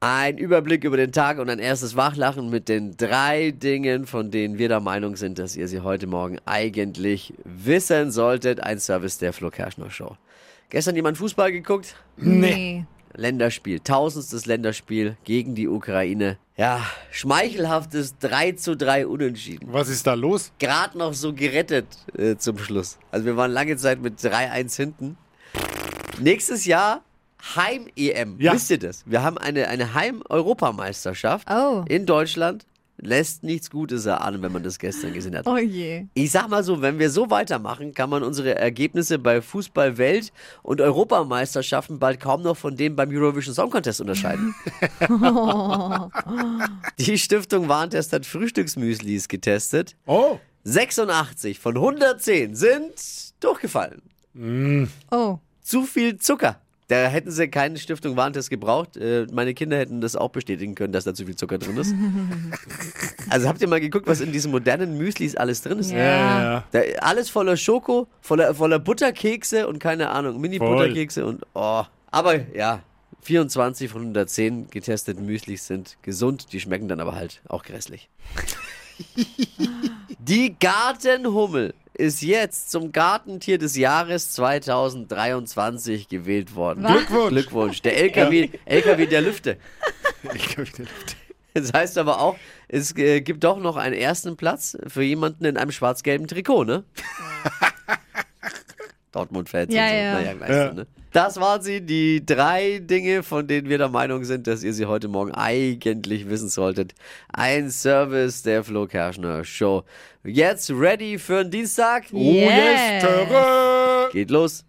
Ein Überblick über den Tag und ein erstes Wachlachen mit den drei Dingen, von denen wir der Meinung sind, dass ihr sie heute Morgen eigentlich wissen solltet. Ein Service der Flo Kerschner Show. Gestern jemand Fußball geguckt? Nee. Länderspiel, tausendstes Länderspiel gegen die Ukraine. Ja, schmeichelhaftes 3 zu 3 Unentschieden. Was ist da los? Gerade noch so gerettet äh, zum Schluss. Also wir waren lange Zeit mit 3-1 hinten. Nächstes Jahr Heim-EM. Ja. Wisst ihr das? Wir haben eine, eine Heim-Europameisterschaft Oh. in Deutschland. Lässt nichts Gutes erahnen, wenn man das gestern gesehen hat. Oh je. Ich sag mal so, wenn wir so weitermachen, kann man unsere Ergebnisse bei Fußball-Welt- und Europameisterschaften bald kaum noch von dem beim Eurovision Song Contest unterscheiden. Die Stiftung Warentest hat Frühstücksmüslis getestet. Oh. 86 von 110 sind durchgefallen. Oh. Zu viel Zucker. Da hätten sie keine Stiftung Warentest gebraucht. Äh, Meine Kinder hätten das auch bestätigen können, dass da zu viel Zucker drin ist. also habt ihr mal geguckt, was in diesen modernen Müslis alles drin ist? Ja. Ja, ja. Da, alles voller Schoko, voller, voller Butterkekse und keine Ahnung, Mini-Butterkekse und oh. Aber ja, 24 von 110 getesteten Müslis sind gesund, die schmecken dann aber halt auch grässlich. die Gartenhummel ist jetzt zum Gartentier des Jahres 2023 gewählt worden. Was? Glückwunsch. Glückwunsch. Der LKW, LKW der Lüfte. Ich den Luft. Das heißt aber auch, es äh, gibt doch noch einen ersten Platz für jemanden in einem schwarz-gelben Trikot, ne? Dortmund-Fans Ja, und so. ja. Naja, weißt Ja. du, ne? Das waren sie, die drei Dinge, von denen wir der Meinung sind, dass ihr sie heute Morgen eigentlich wissen solltet. Ein Service der Flo Kerschner Show. Jetzt ready für den Dienstag? Oh, yes, Töre. Geht los.